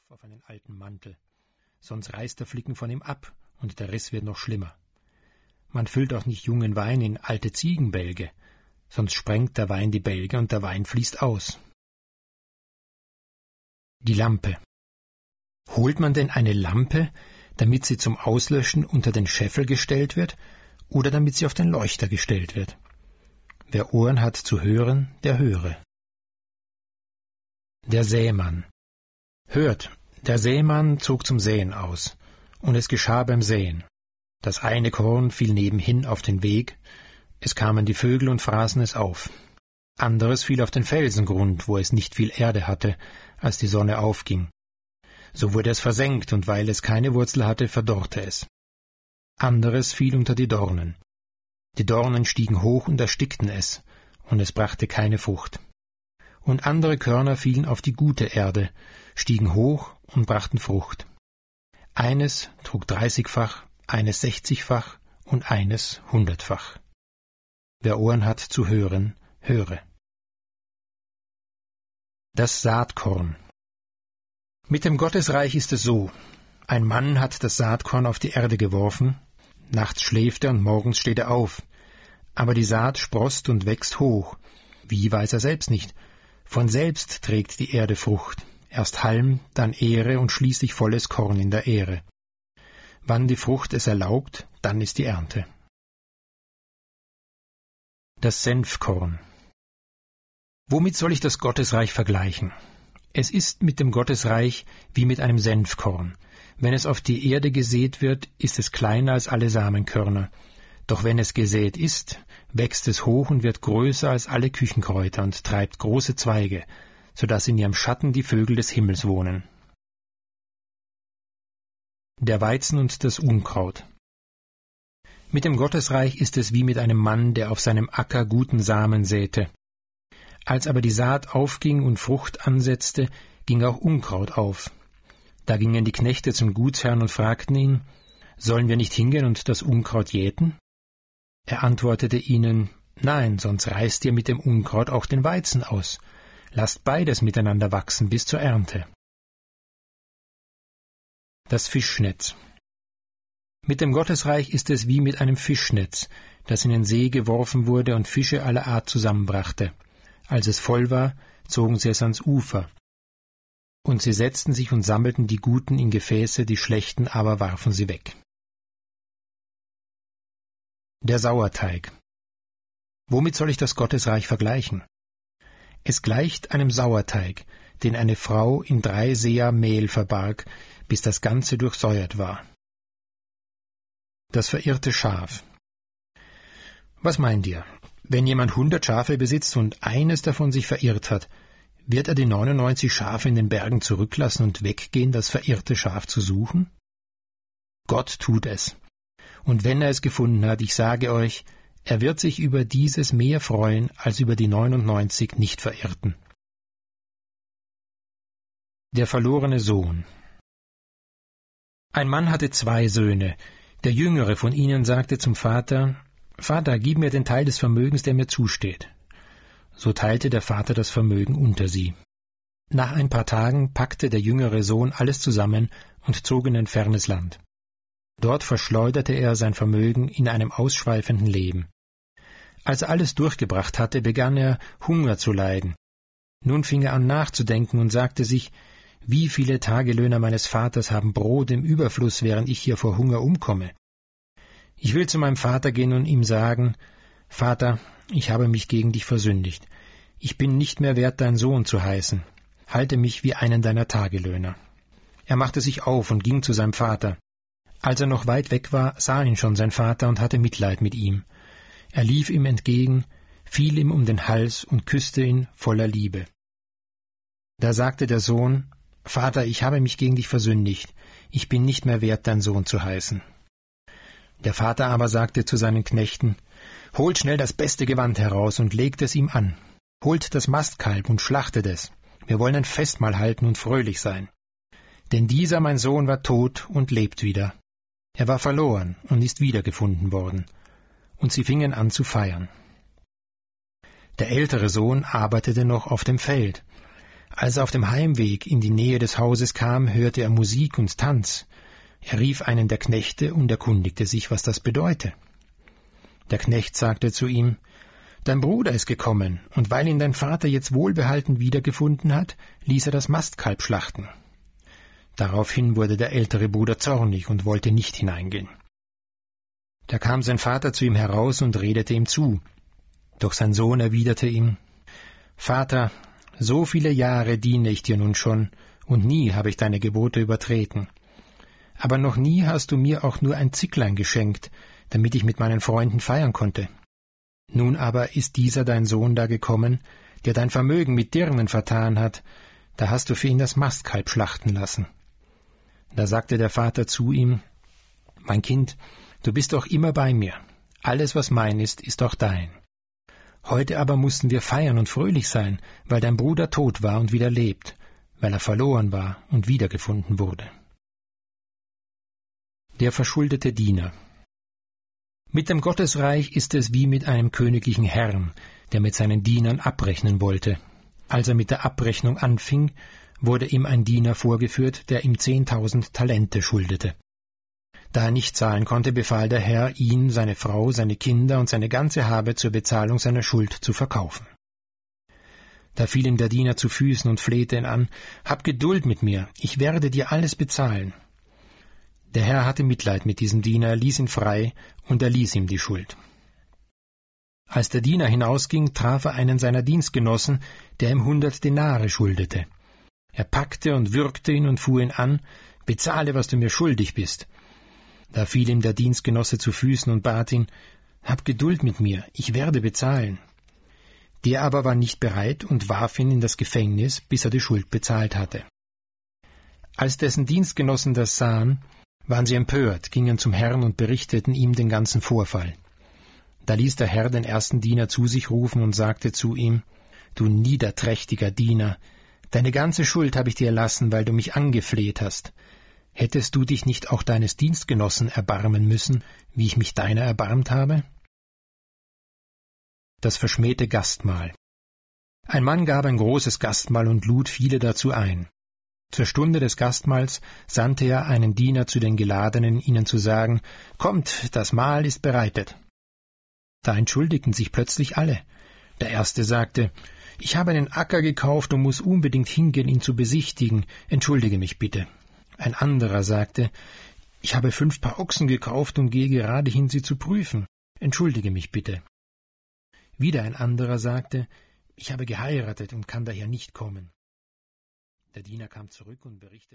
Stoff auf einen alten Mantel. Sonst reißt der Flicken von ihm ab und der Riss wird noch schlimmer. Man füllt auch nicht jungen Wein in alte Ziegenbälge, sonst sprengt der Wein die Bälge und der Wein fließt aus. Die Lampe. Holt man denn eine Lampe, damit sie zum Auslöschen unter den Scheffel gestellt wird oder damit sie auf den Leuchter gestellt wird? Wer Ohren hat zu hören, der höre. Der Sämann. Hört, der Sämann zog zum Säen aus, und es geschah beim Säen. Das eine Korn fiel nebenhin auf den Weg, es kamen die Vögel und fraßen es auf. Anderes fiel auf den Felsengrund, wo es nicht viel Erde hatte, als die Sonne aufging. So wurde es versenkt, und weil es keine Wurzel hatte, verdorrte es. Anderes fiel unter die Dornen. Die Dornen stiegen hoch und erstickten es, und es brachte keine Frucht. Und andere Körner fielen auf die gute Erde, stiegen hoch und brachten Frucht. Eines trug dreißigfach, eines sechzigfach und eines hundertfach. Wer Ohren hat zu hören, höre. Das Saatkorn. Mit dem Gottesreich ist es so. Ein Mann hat das Saatkorn auf die Erde geworfen, nachts schläft er und morgens steht er auf. Aber die Saat sproßt und wächst hoch. Wie weiß er selbst nicht. Von selbst trägt die Erde Frucht erst Halm, dann Ehre und schließlich volles Korn in der Ehre. Wann die Frucht es erlaubt, dann ist die Ernte. Das Senfkorn. Womit soll ich das Gottesreich vergleichen? Es ist mit dem Gottesreich wie mit einem Senfkorn. Wenn es auf die Erde gesät wird, ist es kleiner als alle Samenkörner. Doch wenn es gesät ist, wächst es hoch und wird größer als alle Küchenkräuter und treibt große Zweige, so dass in ihrem Schatten die Vögel des Himmels wohnen. Der Weizen und das Unkraut. Mit dem Gottesreich ist es wie mit einem Mann, der auf seinem Acker guten Samen säte. Als aber die Saat aufging und Frucht ansetzte, ging auch Unkraut auf. Da gingen die Knechte zum Gutsherrn und fragten ihn, Sollen wir nicht hingehen und das Unkraut jäten? Er antwortete ihnen, Nein, sonst reißt ihr mit dem Unkraut auch den Weizen aus. Lasst beides miteinander wachsen bis zur Ernte. Das Fischnetz. Mit dem Gottesreich ist es wie mit einem Fischnetz, das in den See geworfen wurde und Fische aller Art zusammenbrachte. Als es voll war, zogen sie es ans Ufer. Und sie setzten sich und sammelten die Guten in Gefäße, die Schlechten aber warfen sie weg. Der Sauerteig. Womit soll ich das Gottesreich vergleichen? Es gleicht einem Sauerteig, den eine Frau in drei Seer Mehl verbarg, bis das Ganze durchsäuert war. Das verirrte Schaf. Was meint ihr? Wenn jemand hundert Schafe besitzt und eines davon sich verirrt hat, wird er die 99 Schafe in den Bergen zurücklassen und weggehen, das verirrte Schaf zu suchen? Gott tut es. Und wenn er es gefunden hat, ich sage euch, er wird sich über dieses mehr freuen als über die 99 nicht verirrten. Der verlorene Sohn Ein Mann hatte zwei Söhne. Der jüngere von ihnen sagte zum Vater, Vater, gib mir den Teil des Vermögens, der mir zusteht. So teilte der Vater das Vermögen unter sie. Nach ein paar Tagen packte der jüngere Sohn alles zusammen und zog in ein fernes Land. Dort verschleuderte er sein Vermögen in einem ausschweifenden Leben. Als er alles durchgebracht hatte, begann er Hunger zu leiden. Nun fing er an nachzudenken und sagte sich, wie viele Tagelöhner meines Vaters haben Brot im Überfluss, während ich hier vor Hunger umkomme. Ich will zu meinem Vater gehen und ihm sagen, Vater, ich habe mich gegen dich versündigt. Ich bin nicht mehr wert, dein Sohn zu heißen. Halte mich wie einen deiner Tagelöhner. Er machte sich auf und ging zu seinem Vater. Als er noch weit weg war, sah ihn schon sein Vater und hatte Mitleid mit ihm. Er lief ihm entgegen, fiel ihm um den Hals und küsste ihn voller Liebe. Da sagte der Sohn, Vater, ich habe mich gegen dich versündigt, ich bin nicht mehr wert, dein Sohn zu heißen. Der Vater aber sagte zu seinen Knechten, Holt schnell das beste Gewand heraus und legt es ihm an. Holt das Mastkalb und schlachtet es. Wir wollen ein Festmahl halten und fröhlich sein. Denn dieser mein Sohn war tot und lebt wieder. Er war verloren und ist wiedergefunden worden. Und sie fingen an zu feiern. Der ältere Sohn arbeitete noch auf dem Feld. Als er auf dem Heimweg in die Nähe des Hauses kam, hörte er Musik und Tanz. Er rief einen der Knechte und erkundigte sich, was das bedeute. Der Knecht sagte zu ihm, Dein Bruder ist gekommen, und weil ihn dein Vater jetzt wohlbehalten wiedergefunden hat, ließ er das Mastkalb schlachten. Daraufhin wurde der ältere Bruder zornig und wollte nicht hineingehen. Da kam sein Vater zu ihm heraus und redete ihm zu. Doch sein Sohn erwiderte ihm, Vater, so viele Jahre diene ich dir nun schon, und nie habe ich deine Gebote übertreten. Aber noch nie hast du mir auch nur ein Zicklein geschenkt, damit ich mit meinen Freunden feiern konnte. Nun aber ist dieser dein Sohn da gekommen, der dein Vermögen mit Dirnen vertan hat, da hast du für ihn das Mastkalb schlachten lassen. Da sagte der Vater zu ihm, Mein Kind, du bist doch immer bei mir. Alles, was mein ist, ist auch dein. Heute aber mussten wir feiern und fröhlich sein, weil dein Bruder tot war und wieder lebt, weil er verloren war und wiedergefunden wurde. Der verschuldete Diener mit dem Gottesreich ist es wie mit einem königlichen Herrn, der mit seinen Dienern abrechnen wollte. Als er mit der Abrechnung anfing, wurde ihm ein Diener vorgeführt, der ihm zehntausend Talente schuldete. Da er nicht zahlen konnte, befahl der Herr, ihn, seine Frau, seine Kinder und seine ganze Habe zur Bezahlung seiner Schuld zu verkaufen. Da fiel ihm der Diener zu Füßen und flehte ihn an, Hab Geduld mit mir, ich werde dir alles bezahlen. Der Herr hatte Mitleid mit diesem Diener, ließ ihn frei und erließ ihm die Schuld. Als der Diener hinausging, traf er einen seiner Dienstgenossen, der ihm hundert Denare schuldete. Er packte und würgte ihn und fuhr ihn an, bezahle, was du mir schuldig bist. Da fiel ihm der Dienstgenosse zu Füßen und bat ihn, Hab Geduld mit mir, ich werde bezahlen. Der aber war nicht bereit und warf ihn in das Gefängnis, bis er die Schuld bezahlt hatte. Als dessen Dienstgenossen das sahen, waren sie empört, gingen zum Herrn und berichteten ihm den ganzen Vorfall. Da ließ der Herr den ersten Diener zu sich rufen und sagte zu ihm, Du niederträchtiger Diener, deine ganze Schuld habe ich dir erlassen, weil du mich angefleht hast. Hättest du dich nicht auch deines Dienstgenossen erbarmen müssen, wie ich mich deiner erbarmt habe? Das verschmähte Gastmahl. Ein Mann gab ein großes Gastmahl und lud viele dazu ein. Zur Stunde des Gastmahls sandte er einen Diener zu den Geladenen, ihnen zu sagen, Kommt, das Mahl ist bereitet. Da entschuldigten sich plötzlich alle. Der erste sagte, Ich habe einen Acker gekauft und muss unbedingt hingehen, ihn zu besichtigen, entschuldige mich bitte. Ein anderer sagte, Ich habe fünf Paar Ochsen gekauft und gehe gerade hin, sie zu prüfen, entschuldige mich bitte. Wieder ein anderer sagte, Ich habe geheiratet und kann daher nicht kommen. Der Diener kam zurück und berichtete